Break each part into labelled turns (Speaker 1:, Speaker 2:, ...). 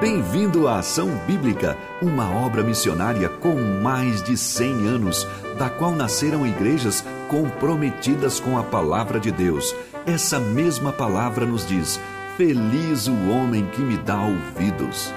Speaker 1: Bem-vindo à Ação Bíblica, uma obra missionária com mais de 100 anos, da qual nasceram igrejas comprometidas com a palavra de Deus. Essa mesma palavra nos diz: Feliz o homem que me dá ouvidos.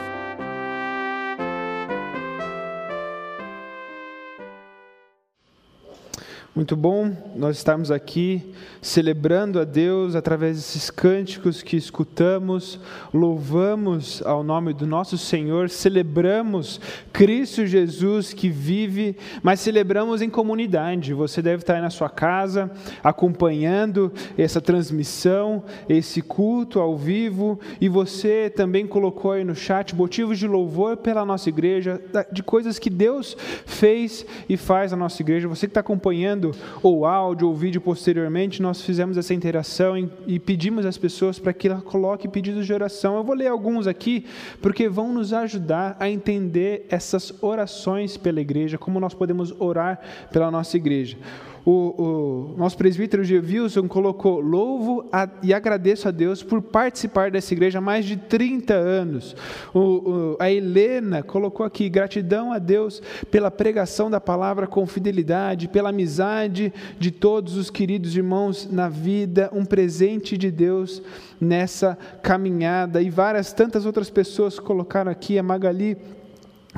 Speaker 2: Muito bom nós estarmos aqui celebrando a Deus através desses cânticos que escutamos, louvamos ao nome do nosso Senhor, celebramos Cristo Jesus que vive, mas celebramos em comunidade. Você deve estar aí na sua casa acompanhando essa transmissão, esse culto ao vivo, e você também colocou aí no chat motivos de louvor pela nossa igreja, de coisas que Deus fez e faz na nossa igreja. Você que está acompanhando ou áudio ou vídeo posteriormente, nós fizemos essa interação e pedimos às pessoas para que ela coloque pedidos de oração. Eu vou ler alguns aqui, porque vão nos ajudar a entender essas orações pela igreja, como nós podemos orar pela nossa igreja o, o nosso presbítero Wilson colocou: louvo a, e agradeço a Deus por participar dessa igreja há mais de 30 anos. O, o, a Helena colocou aqui: gratidão a Deus pela pregação da palavra com fidelidade, pela amizade de todos os queridos irmãos na vida, um presente de Deus nessa caminhada. E várias tantas outras pessoas colocaram aqui: a Magali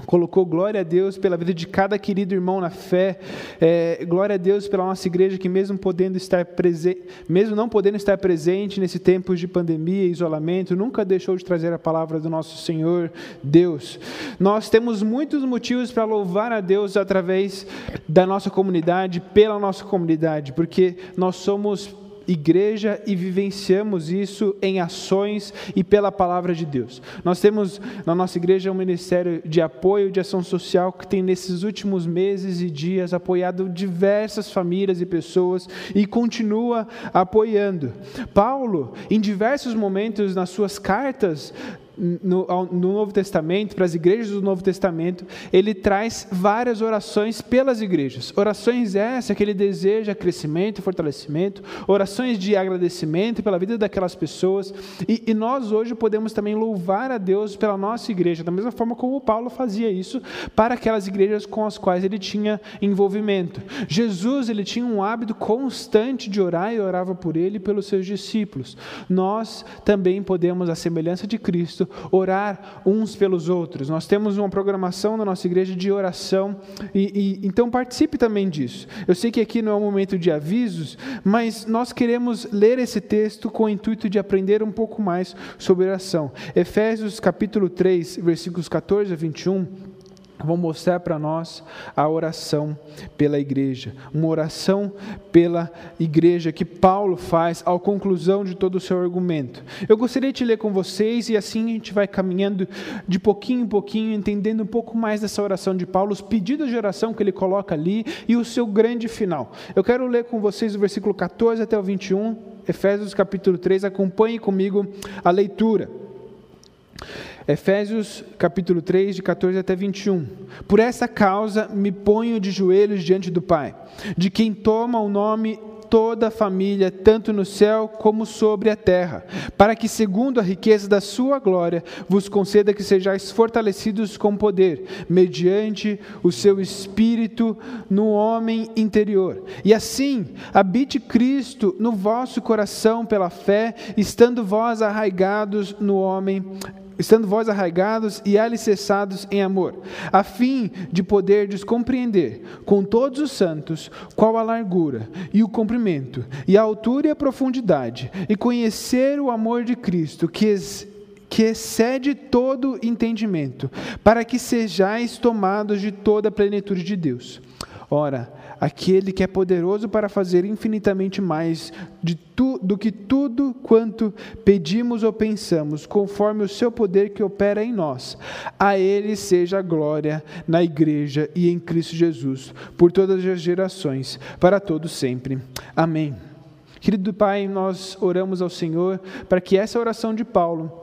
Speaker 2: colocou glória a Deus pela vida de cada querido irmão na fé, é, glória a Deus pela nossa igreja que mesmo podendo estar presente, mesmo não podendo estar presente nesse tempo de pandemia isolamento, nunca deixou de trazer a palavra do nosso Senhor Deus. Nós temos muitos motivos para louvar a Deus através da nossa comunidade, pela nossa comunidade, porque nós somos igreja e vivenciamos isso em ações e pela palavra de Deus. Nós temos na nossa igreja um ministério de apoio de ação social que tem nesses últimos meses e dias apoiado diversas famílias e pessoas e continua apoiando. Paulo, em diversos momentos nas suas cartas, no, no, Novo Testamento, para as igrejas do Novo Testamento, ele traz várias orações pelas igrejas. Orações essas que ele deseja crescimento fortalecimento, orações de agradecimento pela vida daquelas pessoas. E, e, nós hoje podemos também louvar a Deus pela nossa igreja, da mesma forma como Paulo fazia isso para aquelas igrejas com as quais ele tinha envolvimento. Jesus, ele tinha um hábito constante de orar e orava por ele e pelos seus discípulos. Nós também podemos, à semelhança de Cristo, orar uns pelos outros. Nós temos uma programação na nossa igreja de oração e, e então participe também disso. Eu sei que aqui não é um momento de avisos, mas nós queremos ler esse texto com o intuito de aprender um pouco mais sobre oração. Efésios capítulo 3, versículos 14 a 21 vão mostrar para nós a oração pela igreja, uma oração pela igreja que Paulo faz ao conclusão de todo o seu argumento. Eu gostaria de ler com vocês e assim a gente vai caminhando de pouquinho em pouquinho, entendendo um pouco mais dessa oração de Paulo, os pedidos de oração que ele coloca ali e o seu grande final. Eu quero ler com vocês o versículo 14 até o 21, Efésios capítulo 3, acompanhe comigo a leitura. Efésios capítulo 3, de 14 até 21. Por essa causa me ponho de joelhos diante do Pai, de quem toma o nome toda a família, tanto no céu como sobre a terra, para que, segundo a riqueza da sua glória, vos conceda que sejais fortalecidos com poder, mediante o seu espírito no homem interior. E assim, habite Cristo no vosso coração pela fé, estando vós arraigados no homem estando vós arraigados e alicerçados em amor, a fim de poderdes compreender com todos os santos qual a largura e o comprimento e a altura e a profundidade, e conhecer o amor de Cristo, que que excede todo entendimento, para que sejais tomados de toda a plenitude de Deus. Ora, aquele que é poderoso para fazer infinitamente mais de tu, do que tudo quanto pedimos ou pensamos, conforme o seu poder que opera em nós. A ele seja a glória na igreja e em Cristo Jesus, por todas as gerações, para todos sempre. Amém. Querido Pai, nós oramos ao Senhor para que essa oração de Paulo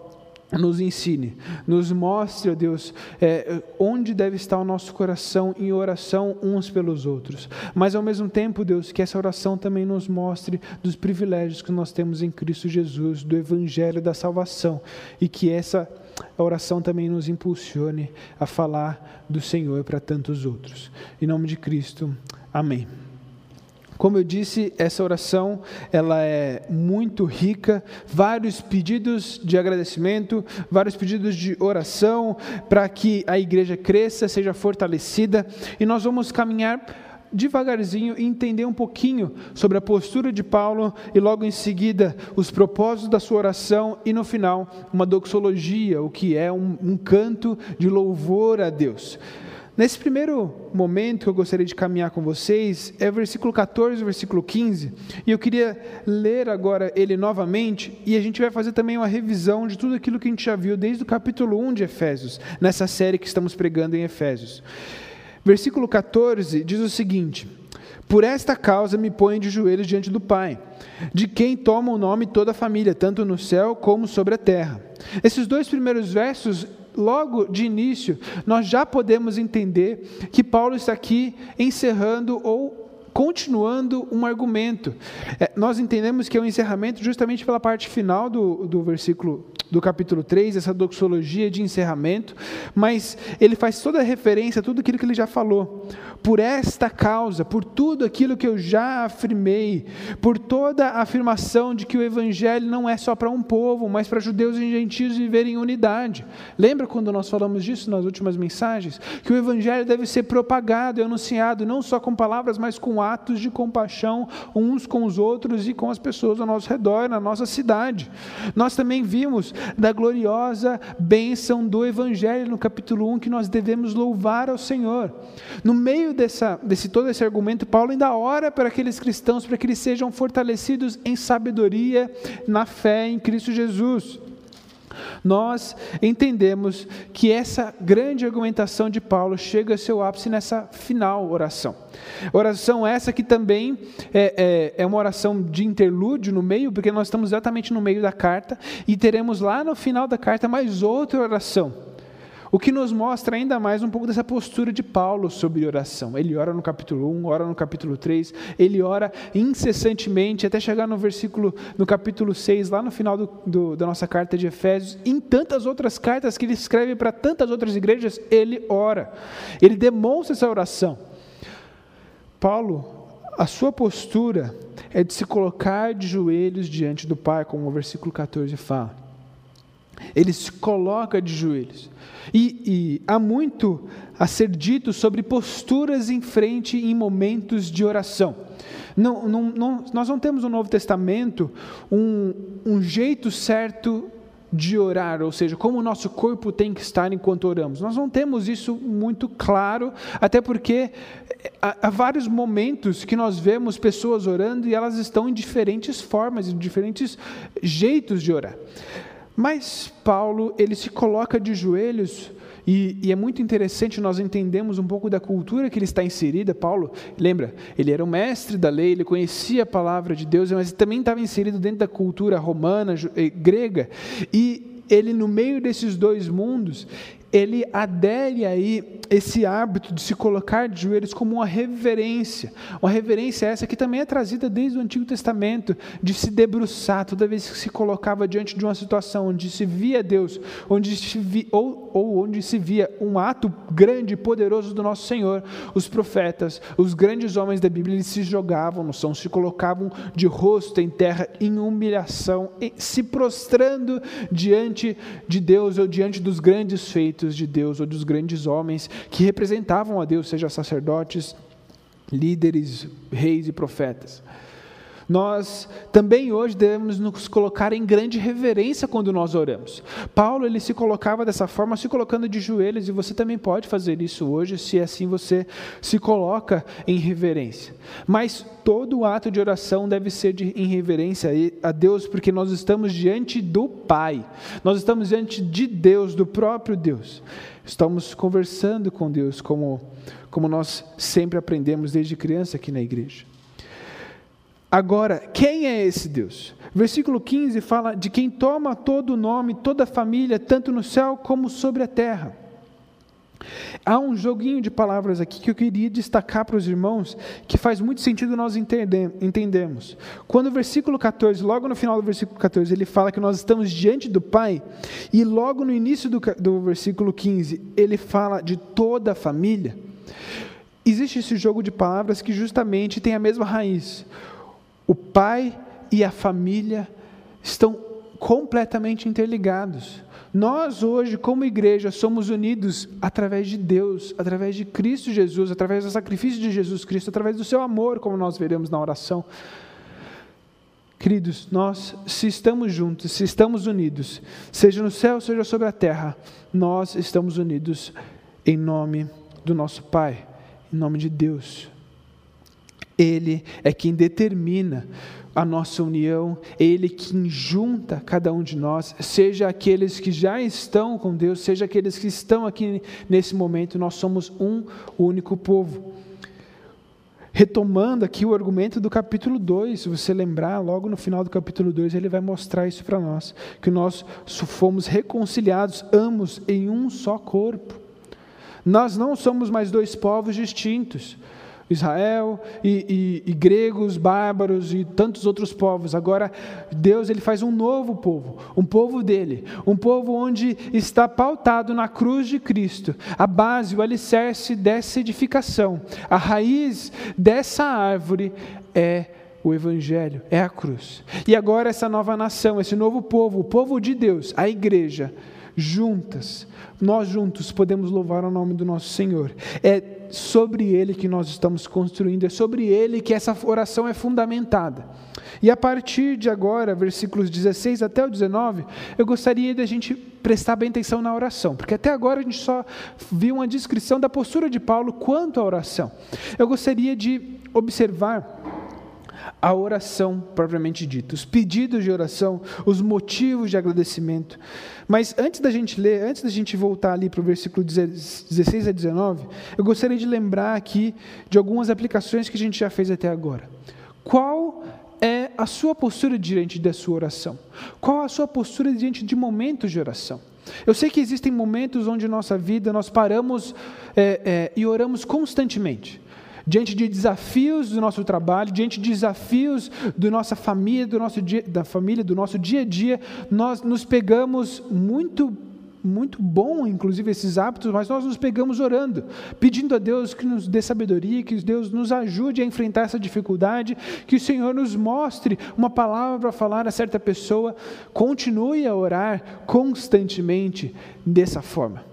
Speaker 2: nos ensine, nos mostre, ó Deus, é, onde deve estar o nosso coração em oração uns pelos outros. Mas ao mesmo tempo, Deus, que essa oração também nos mostre dos privilégios que nós temos em Cristo Jesus, do Evangelho da salvação, e que essa oração também nos impulsione a falar do Senhor para tantos outros. Em nome de Cristo, amém. Como eu disse, essa oração ela é muito rica, vários pedidos de agradecimento, vários pedidos de oração para que a igreja cresça, seja fortalecida, e nós vamos caminhar devagarzinho e entender um pouquinho sobre a postura de Paulo e logo em seguida os propósitos da sua oração e no final uma doxologia, o que é um, um canto de louvor a Deus. Nesse primeiro momento que eu gostaria de caminhar com vocês, é o versículo 14 e versículo 15, e eu queria ler agora ele novamente, e a gente vai fazer também uma revisão de tudo aquilo que a gente já viu desde o capítulo 1 de Efésios, nessa série que estamos pregando em Efésios. Versículo 14 diz o seguinte: Por esta causa me ponho de joelhos diante do Pai, de quem toma o nome toda a família, tanto no céu como sobre a terra. Esses dois primeiros versos logo de início, nós já podemos entender que Paulo está aqui encerrando ou continuando um argumento. É, nós entendemos que é um encerramento justamente pela parte final do, do versículo do capítulo 3, essa doxologia de encerramento, mas ele faz toda a referência a tudo aquilo que ele já falou por esta causa, por tudo aquilo que eu já afirmei, por toda a afirmação de que o Evangelho não é só para um povo, mas para judeus e gentios viverem em unidade. Lembra quando nós falamos disso nas últimas mensagens? Que o Evangelho deve ser propagado e anunciado não só com palavras, mas com atos de compaixão uns com os outros e com as pessoas ao nosso redor, na nossa cidade. Nós também vimos da gloriosa bênção do Evangelho no capítulo 1 que nós devemos louvar ao Senhor. No meio dessa, desse todo esse argumento, Paulo ainda ora para aqueles cristãos para que eles sejam fortalecidos em sabedoria, na fé em Cristo Jesus. Nós entendemos que essa grande argumentação de Paulo chega a seu ápice nessa final oração. Oração essa que também é, é, é, uma oração de interlúdio no meio, porque nós estamos exatamente no meio da carta, e teremos lá no final da carta mais outra oração o que nos mostra ainda mais um pouco dessa postura de Paulo sobre oração. Ele ora no capítulo 1, ora no capítulo 3, ele ora incessantemente até chegar no versículo, no capítulo 6, lá no final do, do, da nossa carta de Efésios. Em tantas outras cartas que ele escreve para tantas outras igrejas, ele ora. Ele demonstra essa oração. Paulo, a sua postura é de se colocar de joelhos diante do Pai, como o versículo 14 fala. Ele se coloca de joelhos. E, e, há muito a ser dito sobre posturas em frente em momentos de oração. Não, não, não, nós não temos no Novo Testamento um, um jeito certo de orar, ou seja, como o nosso corpo tem que estar enquanto oramos. Nós não temos isso muito claro, até porque há, há, vários momentos que nós vemos pessoas orando e elas estão em diferentes formas, em diferentes jeitos de orar. Mas Paulo, ele se coloca de joelhos e, e, é muito interessante nós entendemos um pouco da cultura que ele está inserida. Paulo, lembra, ele era um mestre da lei, ele conhecia a palavra de Deus, mas também estava inserido dentro da cultura romana, eh, grega. E ele, no meio desses dois mundos, ele adere aí esse hábito de se colocar de joelhos como uma reverência. Uma reverência essa que também é trazida desde o Antigo Testamento, de se debruçar toda vez que se colocava diante de uma situação onde se via Deus, onde se via, ou, ou onde se via um ato grande e poderoso do nosso Senhor. Os profetas, os grandes homens da Bíblia, eles se jogavam no chão, se colocavam de rosto em terra em humilhação, se prostrando diante de Deus ou diante dos grandes feitos de Deus ou dos grandes homens que representavam a Deus, seja sacerdotes, líderes, reis e profetas. Nós também hoje devemos nos colocar em grande reverência quando nós oramos. Paulo ele se colocava dessa forma, se colocando de joelhos, e você também pode fazer isso hoje, se assim você se coloca em reverência. Mas todo ato de oração deve ser de, em reverência a Deus, porque nós estamos diante do Pai, nós estamos diante de Deus, do próprio Deus. Estamos conversando com Deus, como, como nós sempre aprendemos desde criança aqui na igreja. Agora, quem é esse Deus? Versículo 15 fala de quem toma todo o nome, toda a família, tanto no céu como sobre a terra. Há um joguinho de palavras aqui que eu queria destacar para os irmãos, que faz muito sentido nós entendermos. Quando o versículo 14, logo no final do versículo 14, ele fala que nós estamos diante do Pai, e logo no início do, do versículo 15, ele fala de toda a família. Existe esse jogo de palavras que justamente tem a mesma raiz. O Pai e a família estão completamente interligados. Nós hoje, como igreja, somos unidos através de Deus, através de Cristo Jesus, através do sacrifício de Jesus Cristo, através do seu amor, como nós veremos na oração. Queridos, nós, se estamos juntos, se estamos unidos, seja no céu, seja sobre a terra, nós estamos unidos em nome do nosso Pai, em nome de Deus. Ele é quem determina a nossa união, é Ele quem junta cada um de nós, seja aqueles que já estão com Deus, seja aqueles que estão aqui nesse momento, nós somos um único povo. Retomando aqui o argumento do capítulo 2, se você lembrar, logo no final do capítulo 2, ele vai mostrar isso para nós: que nós fomos reconciliados, ambos, em um só corpo. Nós não somos mais dois povos distintos. Israel e, e, e, gregos, bárbaros e tantos outros povos. Agora Deus ele faz um novo povo, um povo dele, um povo onde está pautado na cruz de Cristo, a base, o alicerce dessa edificação, a raiz dessa árvore é o Evangelho, é a cruz. E agora essa nova nação, esse novo povo, o povo de Deus, a igreja, juntas, nós juntos podemos louvar o nome do nosso Senhor. É sobre ele que nós estamos construindo, é sobre ele que essa oração é fundamentada. E a partir de agora, versículos 16 até o 19, eu gostaria de a gente prestar bem atenção na oração, porque até agora a gente só viu uma descrição da postura de Paulo quanto à oração. Eu gostaria de observar a oração propriamente dita, os pedidos de oração, os motivos de agradecimento. Mas antes da gente ler, antes da gente voltar ali para o versículo 16 a 19, eu gostaria de lembrar aqui de algumas aplicações que a gente já fez até agora. Qual é a sua postura diante da sua oração? Qual a sua postura diante de momentos de oração? Eu sei que existem momentos onde nossa vida nós paramos é, é, e oramos constantemente diante de desafios do nosso trabalho, diante de desafios da nossa família, do nosso dia, da família, do nosso dia a dia, nós nos pegamos muito muito bom, inclusive esses hábitos, mas nós nos pegamos orando, pedindo a Deus que nos dê sabedoria, que Deus nos ajude a enfrentar essa dificuldade, que o Senhor nos mostre uma palavra para falar a certa pessoa. Continue a orar constantemente dessa forma.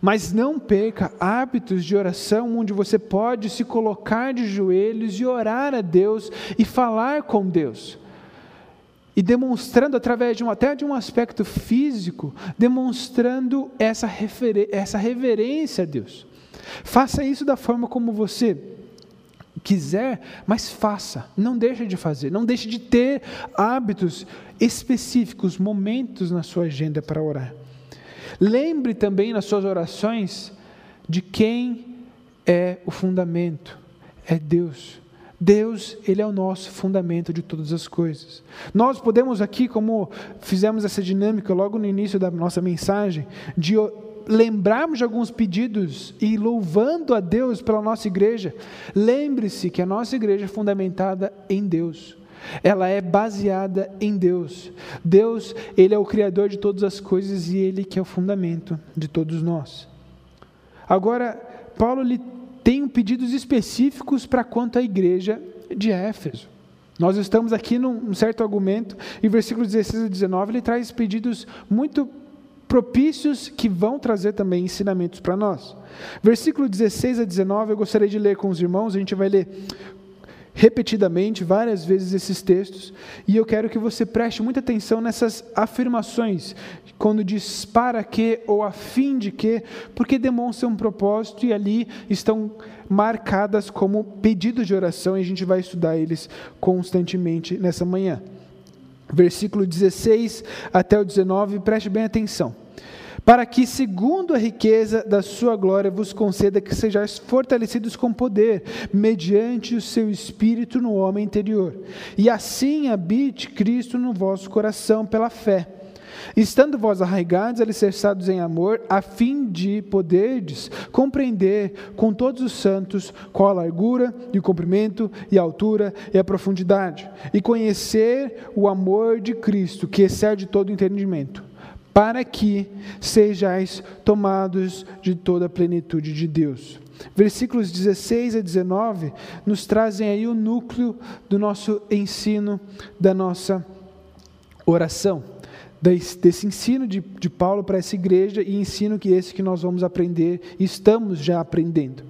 Speaker 2: Mas não perca hábitos de oração onde você pode se colocar de joelhos e orar a Deus e falar com Deus. E demonstrando através de um, até de um aspecto físico, demonstrando essa, essa reverência a Deus. Faça isso da forma como você quiser, mas faça, não deixe de fazer, não deixe de ter hábitos específicos, momentos na sua agenda para orar. Lembre também nas suas orações de quem é o fundamento, é Deus. Deus, Ele é o nosso fundamento de todas as coisas. Nós podemos aqui, como fizemos essa dinâmica logo no início da nossa mensagem, de lembrarmos de alguns pedidos e louvando a Deus pela nossa igreja. Lembre-se que a nossa igreja é fundamentada em Deus. Ela é baseada em Deus. Deus, ele é o criador de todas as coisas e ele que é o fundamento de todos nós. Agora, Paulo ele tem pedidos específicos para quanto à igreja de Éfeso. Nós estamos aqui num certo argumento, e versículos 16 a 19 ele traz pedidos muito propícios que vão trazer também ensinamentos para nós. Versículo 16 a 19, eu gostaria de ler com os irmãos, a gente vai ler repetidamente, várias vezes, esses textos, e eu quero que você preste muita atenção nessas afirmações, quando diz para que ou a fim de que, porque demonstram um propósito e ali estão marcadas como pedidos de oração, e a gente vai estudar eles constantemente nessa manhã. Versículo 16 até o 19, preste bem atenção. Para que, segundo a riqueza da sua glória, vos conceda que sejais fortalecidos com poder, mediante o seu espírito no homem interior, e assim habite Cristo no vosso coração pela fé. Estando vós arraigados, alicerçados em amor, a fim de poderdes compreender com todos os santos qual a largura e o comprimento e a altura e a profundidade, e conhecer o amor de Cristo, que excede todo entendimento para que sejais tomados de toda a plenitude de Deus. Versículos 16 a 19 nos trazem aí o núcleo do nosso ensino, da nossa oração, desse ensino de, de Paulo para essa igreja e ensino que esse que nós vamos aprender estamos já aprendendo.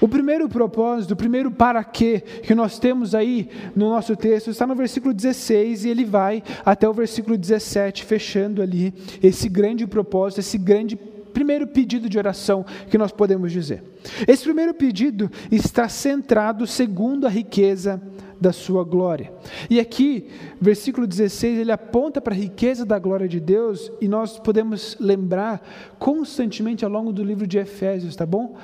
Speaker 2: O primeiro propósito, o primeiro para quê que nós temos aí no nosso texto está no versículo 16 e ele vai até o versículo 17, fechando ali esse grande propósito, esse grande primeiro pedido de oração que nós podemos dizer. Esse primeiro pedido está centrado segundo a riqueza da sua glória. E aqui, versículo 16, ele aponta para a riqueza da glória de Deus e nós podemos lembrar constantemente ao longo do livro de Efésios, tá bom?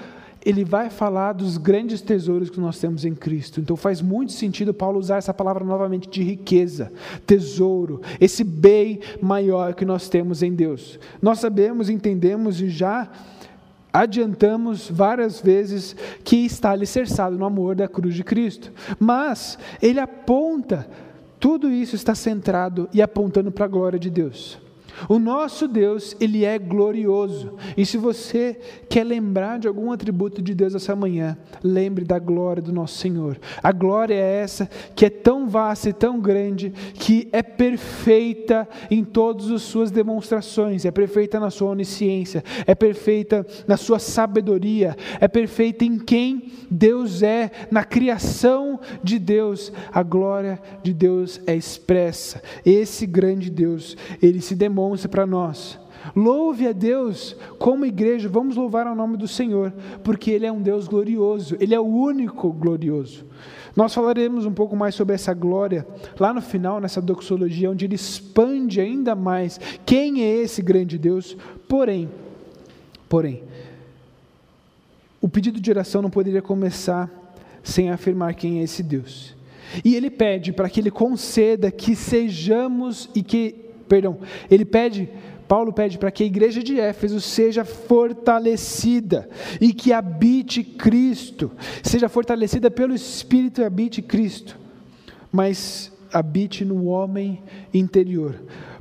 Speaker 2: Ele vai falar dos grandes tesouros que nós temos em Cristo. Então faz muito sentido Paulo usar essa palavra novamente de riqueza, tesouro, esse bem maior que nós temos em Deus. Nós sabemos, entendemos e já adiantamos várias vezes que está alicerçado no amor da cruz de Cristo. Mas ele aponta, tudo isso está centrado e apontando para a glória de Deus. O nosso Deus, ele é glorioso. E se você quer lembrar de algum atributo de Deus essa manhã, lembre da glória do nosso Senhor. A glória é essa que é tão vasta e tão grande que é perfeita em todas as suas demonstrações, é perfeita na sua onisciência, é perfeita na sua sabedoria, é perfeita em quem Deus é, na criação de Deus. A glória de Deus é expressa. Esse grande Deus, ele se demonstra demonstra para nós. Louve a Deus como igreja, vamos louvar ao nome do Senhor, porque Ele é um Deus glorioso, Ele é o único glorioso. Nós falaremos um pouco mais sobre essa glória lá no final, nessa doxologia, onde ele expande ainda mais quem é esse grande Deus. Porém, porém, o pedido de oração não poderia começar sem afirmar quem é esse Deus. E ele pede para que ele conceda que sejamos e que perdão, ele pede, Paulo pede para que a igreja de Éfeso seja fortalecida e que habite Cristo, seja fortalecida pelo Espírito e habite Cristo, mas habite no homem interior.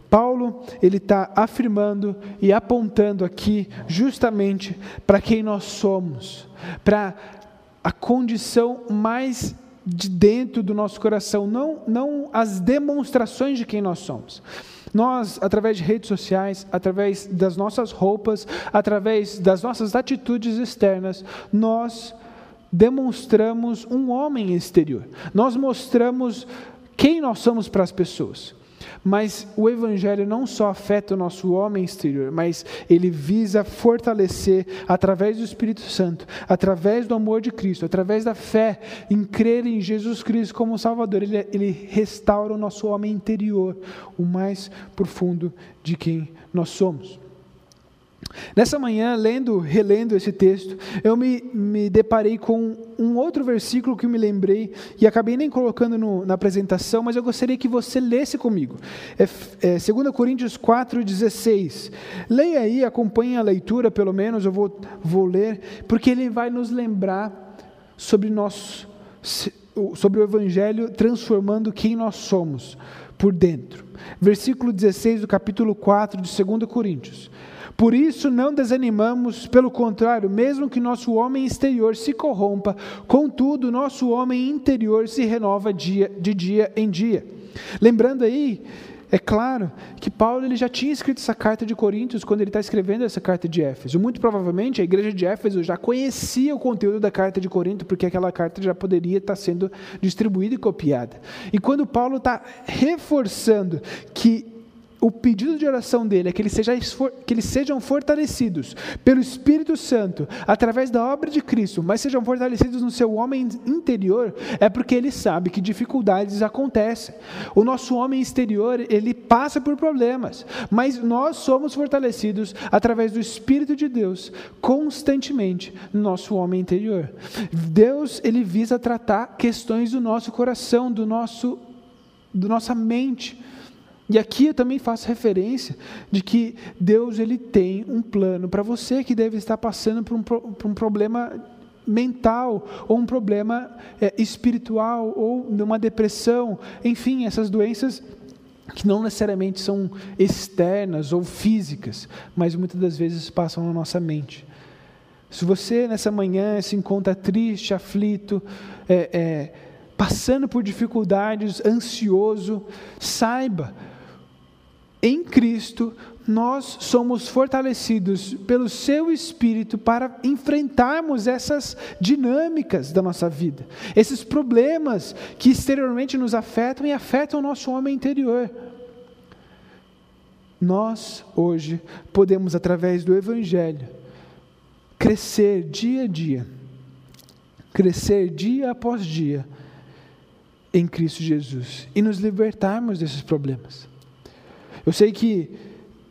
Speaker 2: Paulo ele está afirmando e apontando aqui justamente para quem nós somos, para a condição mais de dentro do nosso coração, não, não as demonstrações de quem nós somos. Nós, através de redes sociais, através das nossas roupas, através das nossas atitudes externas, nós demonstramos um homem exterior. Nós mostramos quem nós somos para as pessoas. Mas o Evangelho não só afeta o nosso homem exterior, mas ele visa fortalecer, através do Espírito Santo, através do amor de Cristo, através da fé em crer em Jesus Cristo como Salvador. Ele, ele restaura o nosso homem interior, o mais profundo de quem nós somos. Nessa manhã, lendo, relendo esse texto, eu me, me deparei com um outro versículo que me lembrei e acabei nem colocando no, na apresentação, mas eu gostaria que você lesse comigo. É, é 2 Coríntios 4,16. Leia aí, acompanhe a leitura, pelo menos, eu vou, vou ler, porque ele vai nos lembrar sobre, sobre o Evangelho transformando quem nós somos por dentro. Versículo 16 do capítulo 4 de 2 Coríntios. Por isso não desanimamos, pelo contrário, mesmo que nosso homem exterior se corrompa, contudo, nosso homem interior se renova dia, de dia em dia. Lembrando aí, é claro que Paulo ele já tinha escrito essa carta de Coríntios quando ele está escrevendo essa carta de Éfeso. Muito provavelmente a igreja de Éfeso já conhecia o conteúdo da carta de Corinto, porque aquela carta já poderia estar sendo distribuída e copiada. E quando Paulo está reforçando que o pedido de oração dele é que eles, seja, que eles sejam fortalecidos pelo Espírito Santo, através da obra de Cristo, mas sejam fortalecidos no seu homem interior, é porque ele sabe que dificuldades acontecem. O nosso homem exterior, ele passa por problemas, mas nós somos fortalecidos através do Espírito de Deus, constantemente, no nosso homem interior. Deus, ele visa tratar questões do nosso coração, do nosso, do nossa mente. E aqui eu também faço referência de que Deus ele tem um plano para você que deve estar passando por um, por um problema mental ou um problema é, espiritual ou numa depressão, enfim, essas doenças que não necessariamente são externas ou físicas, mas muitas das vezes passam na nossa mente. Se você nessa manhã se encontra triste, aflito, é, é, passando por dificuldades, ansioso, saiba em Cristo, nós somos fortalecidos pelo seu Espírito para enfrentarmos essas dinâmicas da nossa vida, esses problemas que exteriormente nos afetam e afetam o nosso homem interior. Nós, hoje, podemos, através do Evangelho, crescer dia a dia, crescer dia após dia em Cristo Jesus e nos libertarmos desses problemas. Eu sei que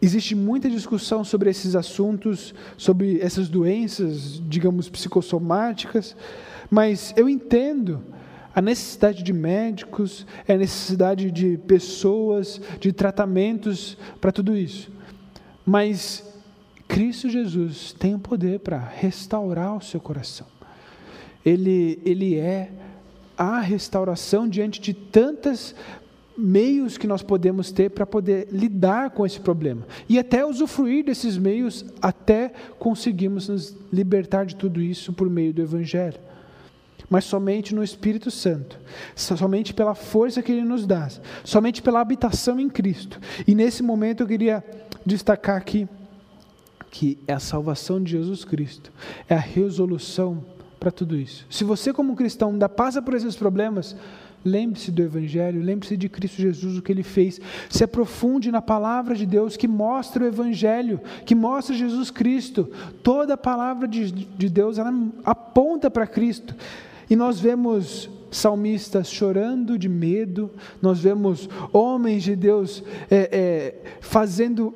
Speaker 2: existe muita discussão sobre esses assuntos, sobre essas doenças, digamos, psicossomáticas, mas eu entendo a necessidade de médicos, a necessidade de pessoas, de tratamentos para tudo isso. Mas Cristo Jesus tem o poder para restaurar o seu coração. Ele, ele é a restauração diante de tantas meios que nós podemos ter para poder lidar com esse problema e até usufruir desses meios até conseguirmos nos libertar de tudo isso por meio do Evangelho. Mas somente no Espírito Santo, somente pela força que Ele nos dá, somente pela habitação em Cristo. E nesse momento eu queria destacar aqui que é a salvação de Jesus Cristo, é a resolução para tudo isso. Se você, como cristão, ainda passa por esses problemas, Lembre-se do Evangelho, lembre-se de Cristo Jesus, o que ele fez. Se aprofunde na palavra de Deus que mostra o Evangelho, que mostra Jesus Cristo. Toda a palavra de, de Deus ela aponta para Cristo. E nós vemos salmistas chorando de medo, nós vemos homens de Deus é, é, fazendo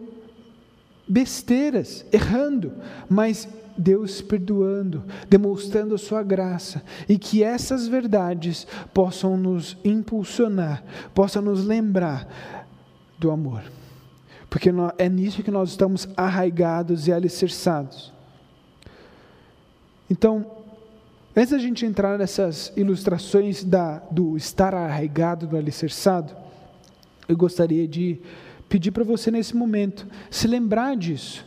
Speaker 2: besteiras, errando, mas Deus perdoando, demonstrando a sua graça, e que essas verdades possam nos impulsionar, possam nos lembrar do amor. Porque é nisso que nós estamos arraigados e alicerçados. Então, antes da gente entrar nessas ilustrações da, do estar arraigado, do alicerçado, eu gostaria de pedir para você nesse momento se lembrar disso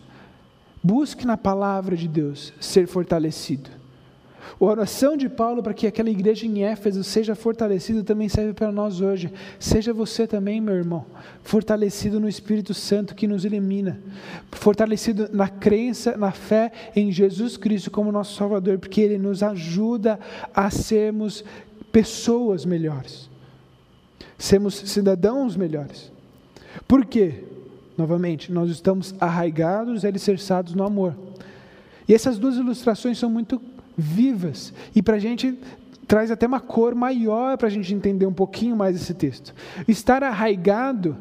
Speaker 2: Busque na palavra de Deus ser fortalecido. A oração de Paulo para que aquela igreja em Éfeso seja fortalecida também serve para nós hoje. Seja você também, meu irmão, fortalecido no Espírito Santo que nos elimina, fortalecido na crença, na fé em Jesus Cristo como nosso Salvador, porque Ele nos ajuda a sermos pessoas melhores, sermos cidadãos melhores. Por quê? Novamente, nós estamos arraigados e alicerçados no amor. E essas duas ilustrações são muito vivas. E para a gente traz até uma cor maior para a gente entender um pouquinho mais esse texto. Estar arraigado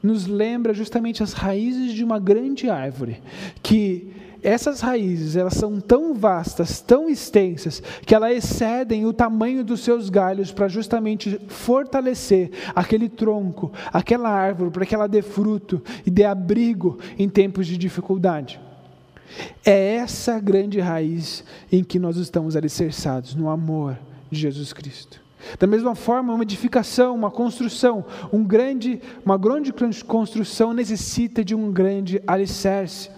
Speaker 2: nos lembra justamente as raízes de uma grande árvore que essas raízes, elas são tão vastas, tão extensas, que elas excedem o tamanho dos seus galhos para justamente fortalecer aquele tronco, aquela árvore, para que ela dê fruto e dê abrigo em tempos de dificuldade. É essa grande raiz em que nós estamos alicerçados, no amor de Jesus Cristo. Da mesma forma, uma edificação, uma construção, um grande, uma grande construção necessita de um grande alicerce.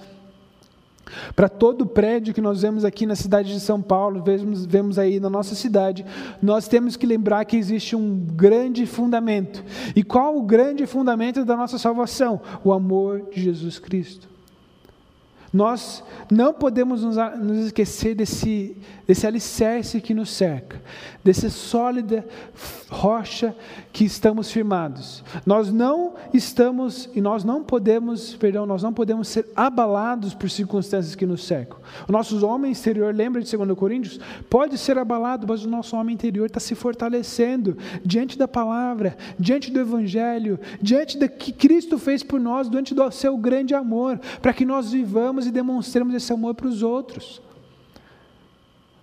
Speaker 2: Para todo prédio que nós vemos aqui na cidade de São Paulo, vemos, vemos aí na nossa cidade, nós temos que lembrar que existe um grande fundamento. E qual o grande fundamento da nossa salvação? O amor de Jesus Cristo. Nós não podemos nos, esquecer desse, desse alicerce que nos cerca, dessa sólida rocha que estamos firmados. Nós não estamos e nós não podemos, perdão, nós não podemos ser abalados por circunstâncias que nos cercam. O nosso homem exterior, lembra de 2 Coríntios, pode ser abalado, mas o nosso homem interior está se fortalecendo diante da palavra, diante do Evangelho, diante do que Cristo fez por nós, diante do seu grande amor, para que nós vivamos e demonstremos esse amor para os outros.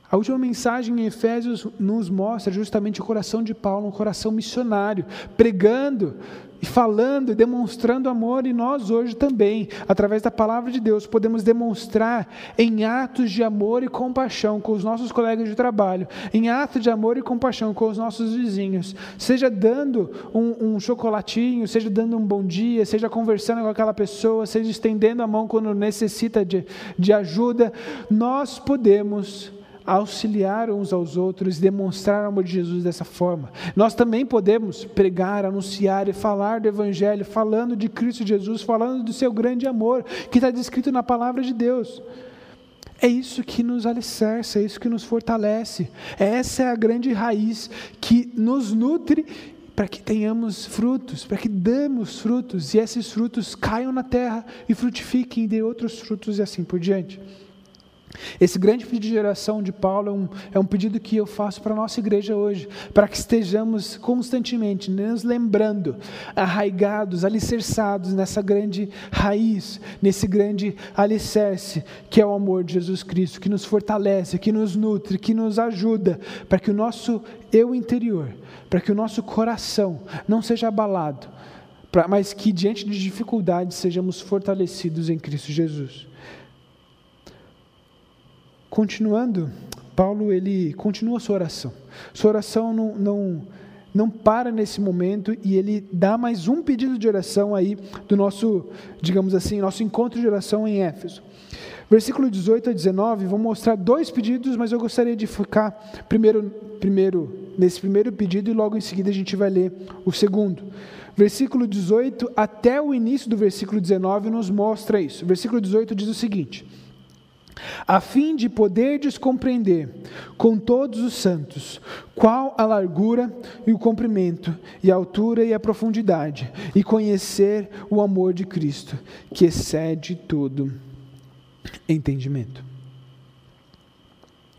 Speaker 2: A última mensagem em Efésios nos mostra justamente o coração de Paulo, um coração missionário, pregando falando e demonstrando amor, e nós hoje também, através da palavra de Deus, podemos demonstrar em atos de amor e compaixão com os nossos colegas de trabalho, em atos de amor e compaixão com os nossos vizinhos, seja dando um, um chocolatinho, seja dando um bom dia, seja conversando com aquela pessoa, seja estendendo a mão quando necessita de, de ajuda, nós podemos auxiliar uns aos outros, demonstrar o amor de Jesus dessa forma. Nós também podemos pregar, anunciar e falar do Evangelho, falando de Cristo Jesus, falando do seu grande amor, que está descrito na palavra de Deus. É isso que nos alicerça, é isso que nos fortalece. Essa é a grande raiz que nos nutre para que tenhamos frutos, para que damos frutos e esses frutos caiam na terra e frutifiquem e dê outros frutos e assim por diante. Esse grande pedido de oração de Paulo é um, é um pedido que eu faço para a nossa igreja hoje, para que estejamos constantemente nos lembrando, arraigados, alicerçados nessa grande raiz, nesse grande alicerce que é o amor de Jesus Cristo, que nos fortalece, que nos nutre, que nos ajuda, para que o nosso eu interior, para que o nosso coração não seja abalado, mas que diante de dificuldades sejamos fortalecidos em Cristo Jesus. Continuando, Paulo ele continua sua oração. Sua oração não, não, não para nesse momento e ele dá mais um pedido de oração aí do nosso, digamos assim, nosso encontro de oração em Éfeso. Versículo 18 a 19, vou mostrar dois pedidos, mas eu gostaria de focar primeiro, primeiro nesse primeiro pedido e logo em seguida a gente vai ler o segundo. Versículo 18 até o início do versículo 19 nos mostra isso. versículo 18 diz o seguinte: a fim de poderdes compreender com todos os santos qual a largura e o comprimento, e a altura e a profundidade, e conhecer o amor de Cristo, que excede todo entendimento.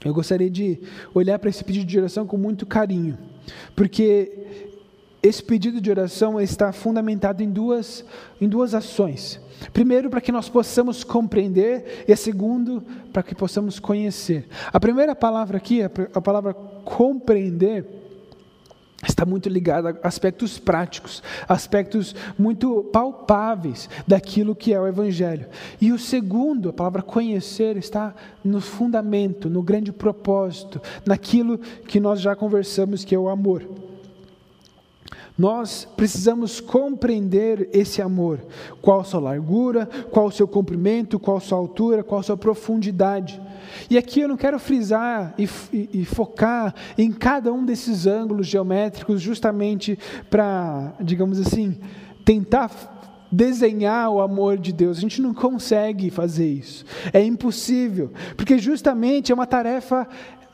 Speaker 2: Eu gostaria de olhar para esse pedido de oração com muito carinho, porque esse pedido de oração está fundamentado em duas, em duas ações. Primeiro, para que nós possamos compreender, e segundo, para que possamos conhecer. A primeira palavra aqui, a palavra compreender, está muito ligada a aspectos práticos, aspectos muito palpáveis daquilo que é o Evangelho. E o segundo, a palavra conhecer, está no fundamento, no grande propósito, naquilo que nós já conversamos, que é o amor. Nós precisamos compreender esse amor, qual sua largura, qual o seu comprimento, qual sua altura, qual sua profundidade. E aqui eu não quero frisar e, e, e focar em cada um desses ângulos geométricos, justamente para, digamos assim, tentar desenhar o amor de Deus. A gente não consegue fazer isso. É impossível, porque justamente é uma tarefa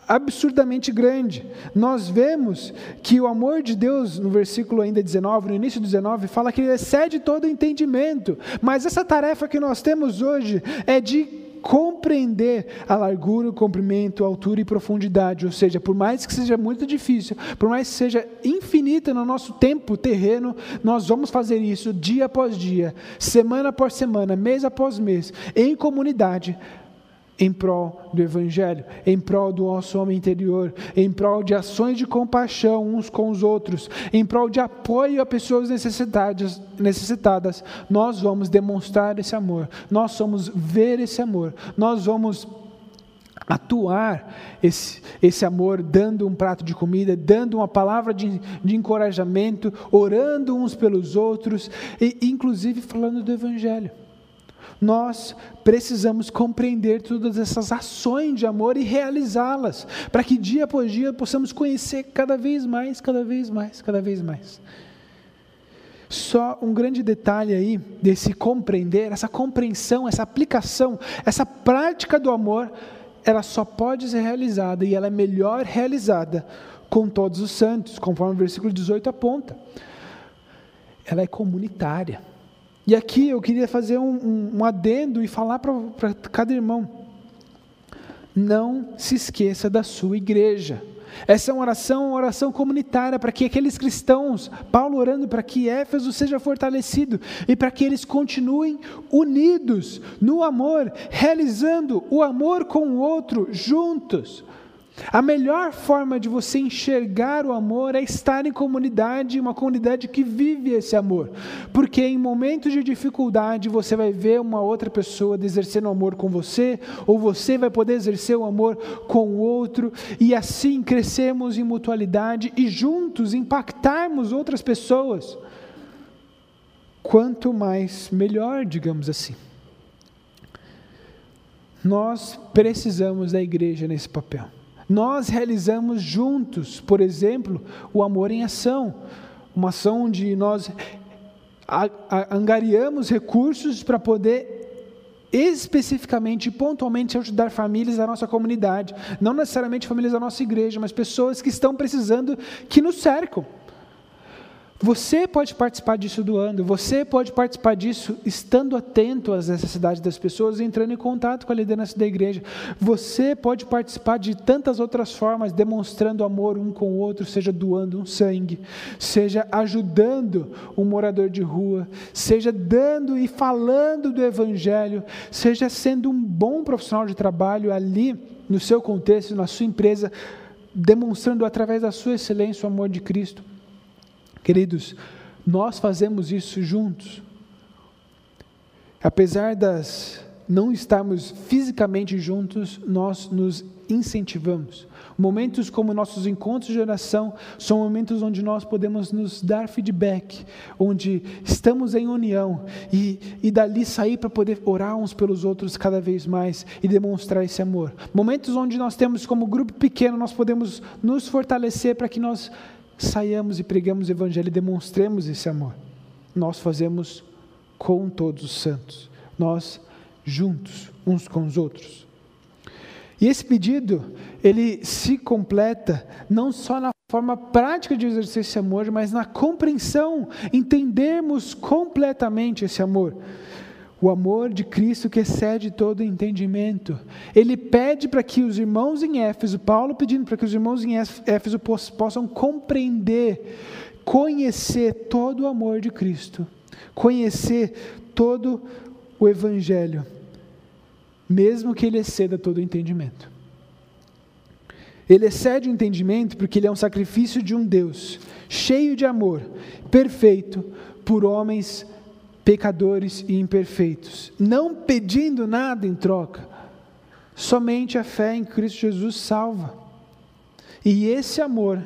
Speaker 2: absurdamente grande. Nós vemos que o amor de Deus, no versículo ainda 19, no início 19, fala que ele excede todo entendimento. Mas essa tarefa que nós temos hoje é de compreender a largura, o comprimento, a altura e profundidade. Ou seja, por mais que seja muito difícil, por mais que seja infinita no nosso tempo terreno, nós vamos fazer isso dia após dia, semana após semana, mês após mês, em comunidade, em prol do Evangelho, em prol do nosso homem interior, em prol de ações de compaixão uns com os outros, em prol de apoio a pessoas necessitadas, necessitadas, nós vamos demonstrar esse amor, nós vamos ver esse amor, nós vamos atuar esse, esse amor, dando um prato de comida, dando uma palavra de, de encorajamento, orando uns pelos outros, e inclusive falando do Evangelho nós precisamos compreender todas essas ações de amor e realizá-las, para que dia após dia possamos conhecer cada vez mais, cada vez mais, cada vez mais. Só um grande detalhe aí desse compreender, essa compreensão, essa aplicação, essa prática do amor, ela só pode ser realizada e ela é melhor realizada com todos os santos, conforme o versículo 18 aponta. Ela é comunitária. E aqui eu queria fazer um, um, um adendo e falar para cada irmão: não se esqueça da sua igreja. Essa é uma oração, uma oração comunitária, para que aqueles cristãos, Paulo orando para que Éfeso seja fortalecido e para que eles continuem unidos no amor, realizando o amor com o outro juntos. A melhor forma de você enxergar o amor é estar em comunidade, uma comunidade que vive esse amor. Porque em momentos de dificuldade você vai ver uma outra pessoa exercendo amor com você, ou você vai poder exercer o amor com o outro, e assim crescemos em mutualidade e juntos impactarmos outras pessoas. Quanto mais, melhor, digamos assim. Nós precisamos da igreja nesse papel. Nós realizamos juntos, por exemplo, o amor em ação, uma ação onde nós angariamos recursos para poder especificamente e pontualmente ajudar famílias da nossa comunidade, não necessariamente famílias da nossa igreja, mas pessoas que estão precisando, que nos cercam. Você pode participar disso doando, você pode participar disso estando atento às necessidades das pessoas entrando em contato com a liderança da igreja. Você pode participar de tantas outras formas, demonstrando amor um com o outro, seja doando um sangue, seja ajudando um morador de rua, seja dando e falando do evangelho, seja sendo um bom profissional de trabalho ali no seu contexto, na sua empresa, demonstrando através da sua excelência o amor de Cristo. Queridos, nós fazemos isso juntos. Apesar das não estarmos fisicamente juntos, nós nos incentivamos. Momentos como nossos encontros de oração são momentos onde nós podemos nos dar feedback, onde estamos em união e, e dali sair para poder orar uns pelos outros cada vez mais e demonstrar esse amor. Momentos onde nós temos como grupo pequeno, nós podemos nos fortalecer para que nós saiamos e pregamos o Evangelho e demonstremos esse amor. Nós fazemos com todos os santos, nós juntos, uns com os outros. E esse pedido, ele se completa não só na forma prática de exercer esse amor, mas na compreensão, entendermos completamente esse amor o amor de Cristo que excede todo entendimento. Ele pede para que os irmãos em Éfeso, Paulo pedindo para que os irmãos em Éfeso possam compreender, conhecer todo o amor de Cristo, conhecer todo o Evangelho, mesmo que ele exceda todo o entendimento. Ele excede o entendimento porque ele é um sacrifício de um Deus, cheio de amor, perfeito, por homens pecadores e imperfeitos, não pedindo nada em troca, somente a fé em Cristo Jesus salva. E esse amor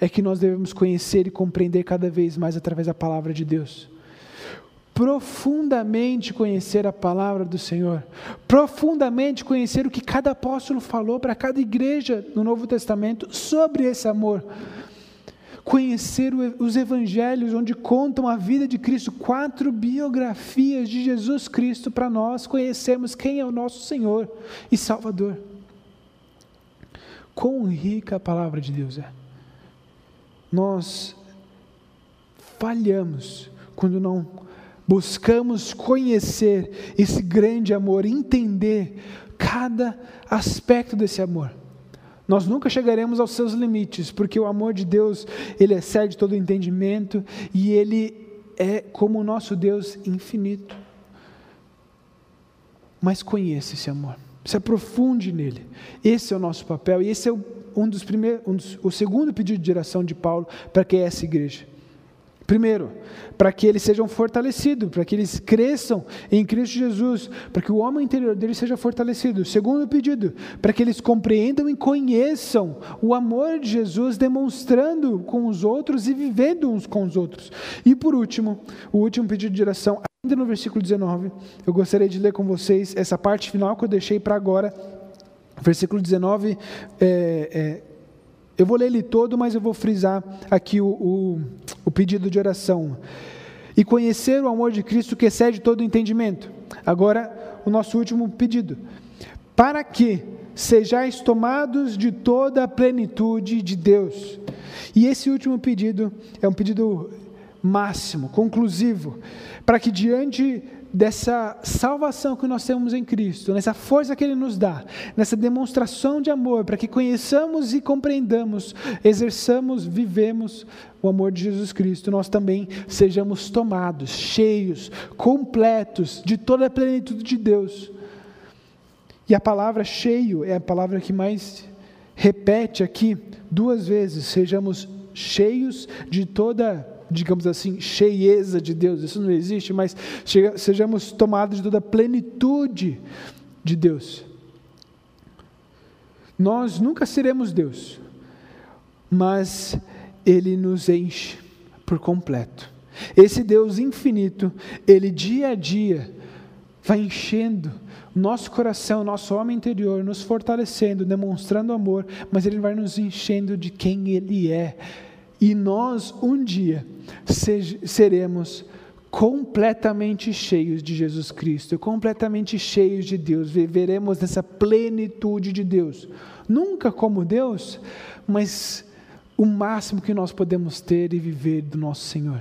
Speaker 2: é que nós devemos conhecer e compreender cada vez mais através da palavra de Deus. Profundamente conhecer a palavra do Senhor, profundamente conhecer o que cada apóstolo falou para cada igreja no Novo Testamento sobre esse amor conhecer os evangelhos onde contam a vida de Cristo, quatro biografias de Jesus Cristo para nós conhecermos quem é o nosso Senhor e Salvador. Quão rica a palavra de Deus é. Nós falhamos quando não buscamos conhecer esse grande amor, entender cada aspecto desse amor. Nós nunca chegaremos aos seus limites, porque o amor de Deus, ele excede todo entendimento e ele é como o nosso Deus infinito. Mas conheça esse amor, se aprofunde nele. Esse é o nosso papel e esse é um dos primeiros, um dos, o segundo pedido de oração de Paulo para que é essa igreja. Primeiro, para que eles sejam fortalecidos, para que eles cresçam em Cristo Jesus, para que o homem interior deles seja fortalecido. Segundo pedido, para que eles compreendam e conheçam o amor de Jesus, demonstrando com os outros e vivendo uns com os outros. E por último, o último pedido de oração, ainda no versículo 19, eu gostaria de ler com vocês essa parte final que eu deixei para agora. Versículo 19 é, é eu vou ler ele todo, mas eu vou frisar aqui o, o, o pedido de oração. e conhecer o amor de Cristo que excede todo entendimento. Agora, o nosso último pedido. Para que sejais tomados de toda a plenitude de Deus. E esse último pedido é um pedido máximo, conclusivo, para que diante dessa salvação que nós temos em Cristo, nessa força que Ele nos dá, nessa demonstração de amor, para que conheçamos e compreendamos, exerçamos, vivemos o amor de Jesus Cristo, nós também sejamos tomados, cheios, completos de toda a plenitude de Deus. E a palavra cheio é a palavra que mais repete aqui duas vezes, sejamos cheios de toda digamos assim, cheieza de Deus, isso não existe, mas sejamos tomados de toda a plenitude de Deus. Nós nunca seremos Deus, mas Ele nos enche por completo. Esse Deus infinito, Ele dia a dia vai enchendo nosso coração, nosso homem interior, nos fortalecendo, demonstrando amor, mas Ele vai nos enchendo de quem Ele é e nós, um dia, seremos completamente cheios de Jesus Cristo, completamente cheios de Deus, viveremos nessa plenitude de Deus. Nunca como Deus, mas o máximo que nós podemos ter e viver do nosso Senhor.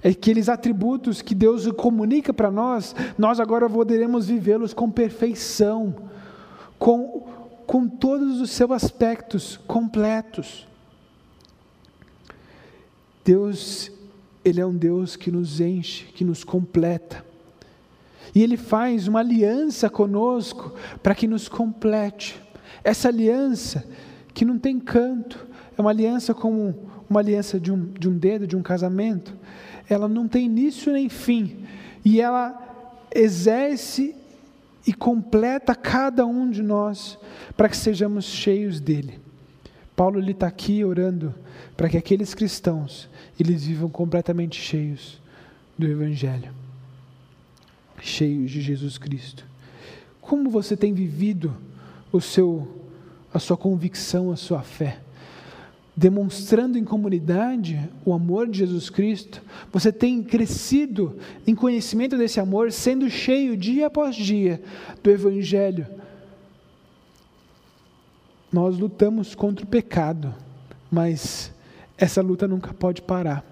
Speaker 2: É aqueles atributos que Deus comunica para nós, nós agora poderemos vivê-los com perfeição, com, com todos os seus aspectos completos. Deus, Ele é um Deus que nos enche, que nos completa. E Ele faz uma aliança conosco para que nos complete. Essa aliança que não tem canto, é uma aliança como uma aliança de um, de um dedo, de um casamento. Ela não tem início nem fim. E ela exerce e completa cada um de nós para que sejamos cheios dele. Paulo está aqui orando para que aqueles cristãos eles vivam completamente cheios do Evangelho, cheios de Jesus Cristo. Como você tem vivido o seu, a sua convicção, a sua fé? Demonstrando em comunidade o amor de Jesus Cristo, você tem crescido em conhecimento desse amor, sendo cheio dia após dia do Evangelho. Nós lutamos contra o pecado, mas essa luta nunca pode parar.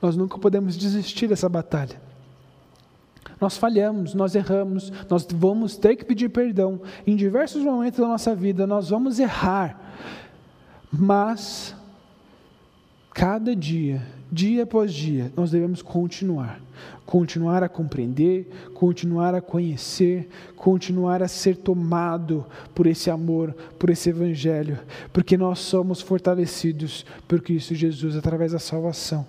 Speaker 2: Nós nunca podemos desistir dessa batalha. Nós falhamos, nós erramos, nós vamos ter que pedir perdão. Em diversos momentos da nossa vida, nós vamos errar. Mas, cada dia, dia após dia, nós devemos continuar. Continuar a compreender, continuar a conhecer, continuar a ser tomado por esse amor, por esse Evangelho, porque nós somos fortalecidos por Cristo Jesus através da salvação.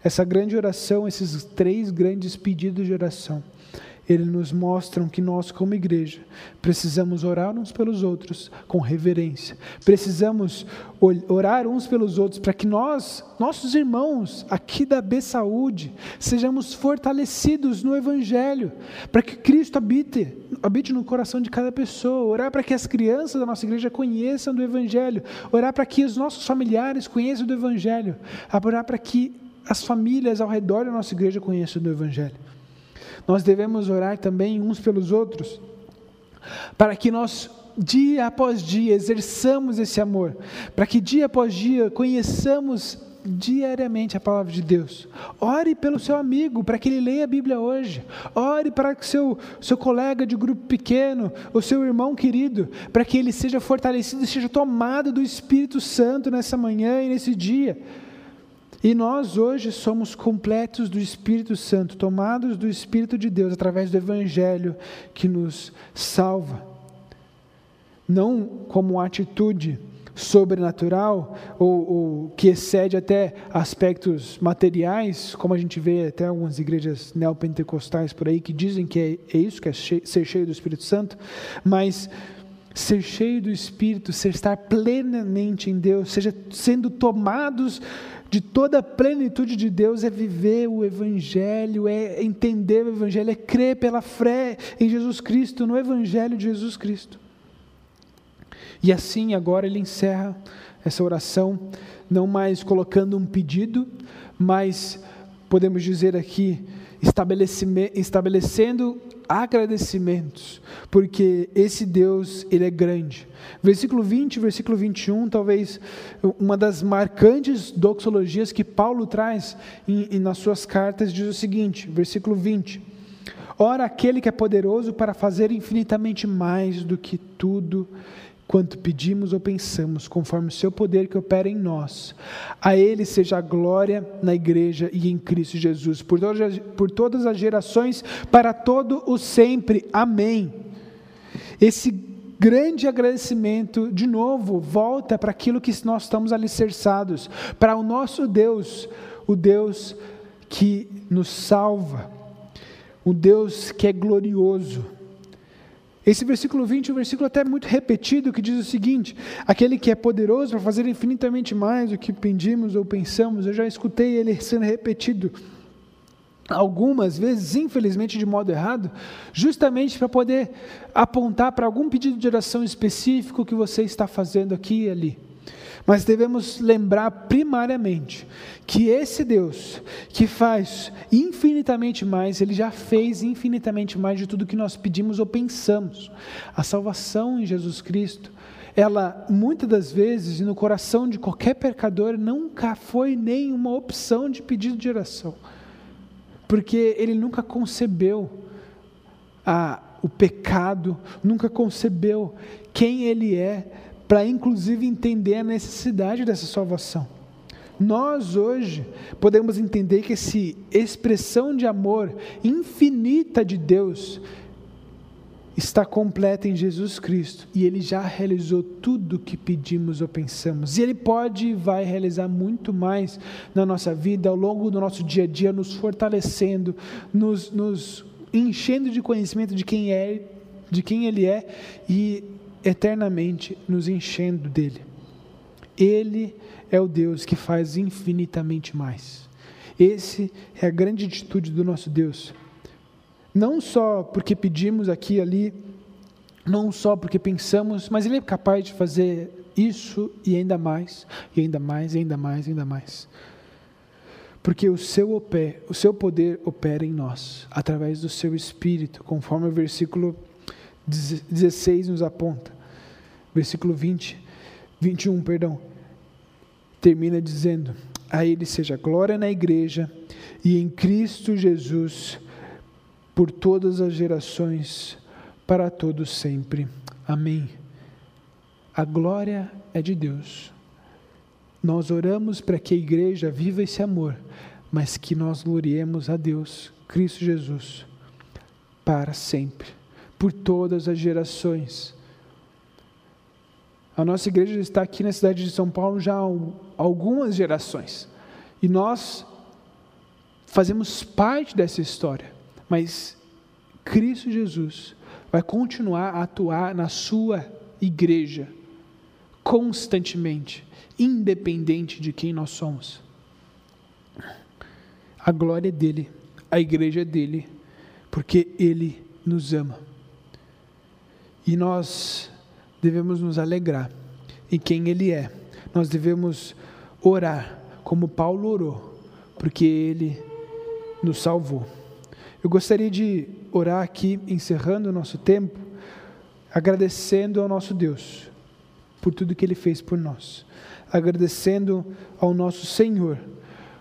Speaker 2: Essa grande oração, esses três grandes pedidos de oração, eles nos mostram que nós, como igreja, precisamos orar uns pelos outros com reverência. Precisamos orar uns pelos outros para que nós, nossos irmãos aqui da B Saúde, sejamos fortalecidos no Evangelho, para que Cristo habite, habite no coração de cada pessoa. Orar para que as crianças da nossa igreja conheçam do Evangelho. Orar para que os nossos familiares conheçam do Evangelho. Orar para que as famílias ao redor da nossa igreja conheçam do Evangelho nós devemos orar também uns pelos outros, para que nós, dia após dia, exerçamos esse amor, para que dia após dia conheçamos diariamente a palavra de Deus. Ore pelo seu amigo, para que ele leia a Bíblia hoje. Ore para que seu, seu colega de grupo pequeno, o seu irmão querido, para que ele seja fortalecido e seja tomado do Espírito Santo nessa manhã e nesse dia. E nós hoje somos completos do Espírito Santo, tomados do Espírito de Deus através do Evangelho que nos salva. Não como atitude sobrenatural ou, ou, que excede até aspectos materiais, como a gente vê até algumas igrejas neopentecostais por aí que dizem que é, é isso, que é ser cheio do Espírito Santo, mas ser cheio do Espírito, ser estar plenamente em Deus, seja sendo tomados de toda a plenitude de Deus é viver o Evangelho, é entender o Evangelho, é crer pela fé em Jesus Cristo, no Evangelho de Jesus Cristo. E assim agora ele encerra essa oração, não mais colocando um pedido, mas podemos dizer aqui, estabelecendo agradecimentos, porque esse Deus, ele é grande. Versículo 20, versículo 21, talvez uma das marcantes doxologias que Paulo traz em, em, nas suas cartas, diz o seguinte, versículo 20: Ora, aquele que é poderoso para fazer infinitamente mais do que tudo quanto pedimos ou pensamos, conforme o seu poder que opera em nós. A Ele seja a glória na igreja e em Cristo Jesus, por todas, por todas as gerações, para todo o sempre. Amém. Esse grande agradecimento, de novo, volta para aquilo que nós estamos alicerçados, para o nosso Deus, o Deus que nos salva, o Deus que é glorioso esse versículo 20 é um versículo até muito repetido que diz o seguinte: aquele que é poderoso para fazer infinitamente mais do que pedimos ou pensamos. Eu já escutei ele sendo repetido algumas vezes, infelizmente de modo errado, justamente para poder apontar para algum pedido de oração específico que você está fazendo aqui e ali. Mas devemos lembrar primariamente que esse Deus, que faz infinitamente mais, ele já fez infinitamente mais de tudo que nós pedimos ou pensamos. A salvação em Jesus Cristo, ela muitas das vezes, no coração de qualquer pecador, nunca foi nem uma opção de pedido de oração, porque ele nunca concebeu a, o pecado, nunca concebeu quem ele é para inclusive entender a necessidade dessa salvação. Nós hoje podemos entender que essa expressão de amor infinita de Deus está completa em Jesus Cristo e Ele já realizou tudo o que pedimos ou pensamos. E Ele pode e vai realizar muito mais na nossa vida, ao longo do nosso dia a dia, nos fortalecendo, nos, nos enchendo de conhecimento de quem é, de quem Ele é e eternamente nos enchendo dele. Ele é o Deus que faz infinitamente mais. Esse é a grande atitude do nosso Deus. Não só porque pedimos aqui e ali, não só porque pensamos, mas Ele é capaz de fazer isso e ainda mais, e ainda mais, e ainda mais, e ainda mais. Porque o seu, o seu poder opera em nós, através do seu Espírito, conforme o versículo 16 nos aponta. Versículo 20, 21, perdão. Termina dizendo: A Ele seja glória na igreja e em Cristo Jesus por todas as gerações, para todos sempre. Amém. A glória é de Deus. Nós oramos para que a igreja viva esse amor, mas que nós gloriemos a Deus, Cristo Jesus, para sempre por todas as gerações. A nossa igreja está aqui na cidade de São Paulo já há algumas gerações. E nós fazemos parte dessa história. Mas Cristo Jesus vai continuar a atuar na sua igreja constantemente, independente de quem nós somos. A glória é dele, a igreja é dele, porque ele nos ama. E nós devemos nos alegrar em quem Ele é. Nós devemos orar como Paulo orou, porque Ele nos salvou. Eu gostaria de orar aqui, encerrando o nosso tempo, agradecendo ao nosso Deus por tudo que Ele fez por nós, agradecendo ao nosso Senhor,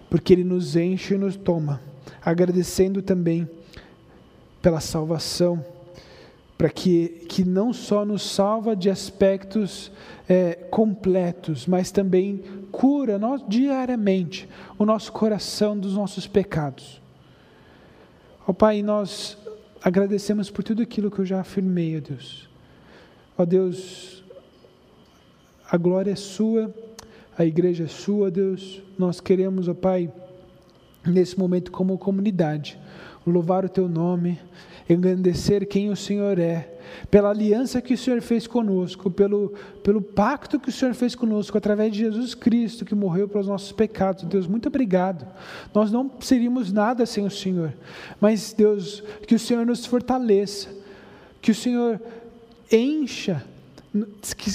Speaker 2: porque Ele nos enche e nos toma, agradecendo também pela salvação para que, que não só nos salva de aspectos é, completos, mas também cura nós, diariamente o nosso coração dos nossos pecados. Ó oh, Pai, nós agradecemos por tudo aquilo que eu já afirmei, ó Deus. Ó Deus, a glória é sua, a igreja é sua, Deus. Nós queremos, ó Pai, nesse momento como comunidade, louvar o teu nome engrandecer quem o Senhor é, pela aliança que o Senhor fez conosco, pelo, pelo pacto que o Senhor fez conosco, através de Jesus Cristo, que morreu pelos nossos pecados. Deus, muito obrigado. Nós não seríamos nada sem o Senhor, mas, Deus, que o Senhor nos fortaleça, que o Senhor encha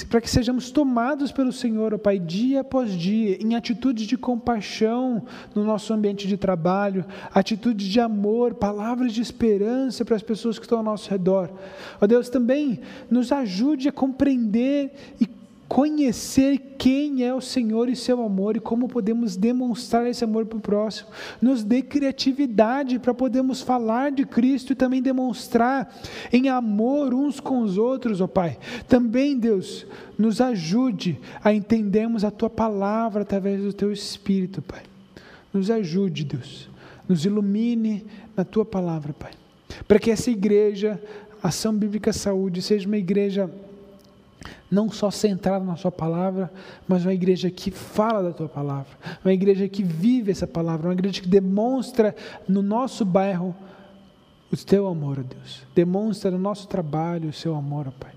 Speaker 2: para que sejamos tomados pelo Senhor, ó Pai, dia após dia, em atitudes de compaixão no nosso ambiente de trabalho, atitudes de amor, palavras de esperança para as pessoas que estão ao nosso redor. Ó Deus, também nos ajude a compreender e conhecer quem é o Senhor e seu amor e como podemos demonstrar esse amor para o próximo. Nos dê criatividade para podermos falar de Cristo e também demonstrar em amor uns com os outros, ó oh Pai. Também, Deus, nos ajude a entendermos a tua palavra através do teu Espírito, Pai. Nos ajude, Deus. Nos ilumine na tua palavra, Pai. Para que essa igreja, Ação Bíblica Saúde, seja uma igreja não só centrada na Sua palavra, mas uma igreja que fala da Tua palavra, uma igreja que vive essa palavra, uma igreja que demonstra no nosso bairro o Teu amor, ó Deus, demonstra no nosso trabalho o Seu amor, ó Pai.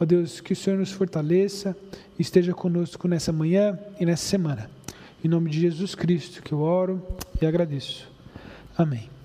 Speaker 2: Ó Deus, que o Senhor nos fortaleça e esteja conosco nessa manhã e nessa semana. Em nome de Jesus Cristo que eu oro e agradeço. Amém.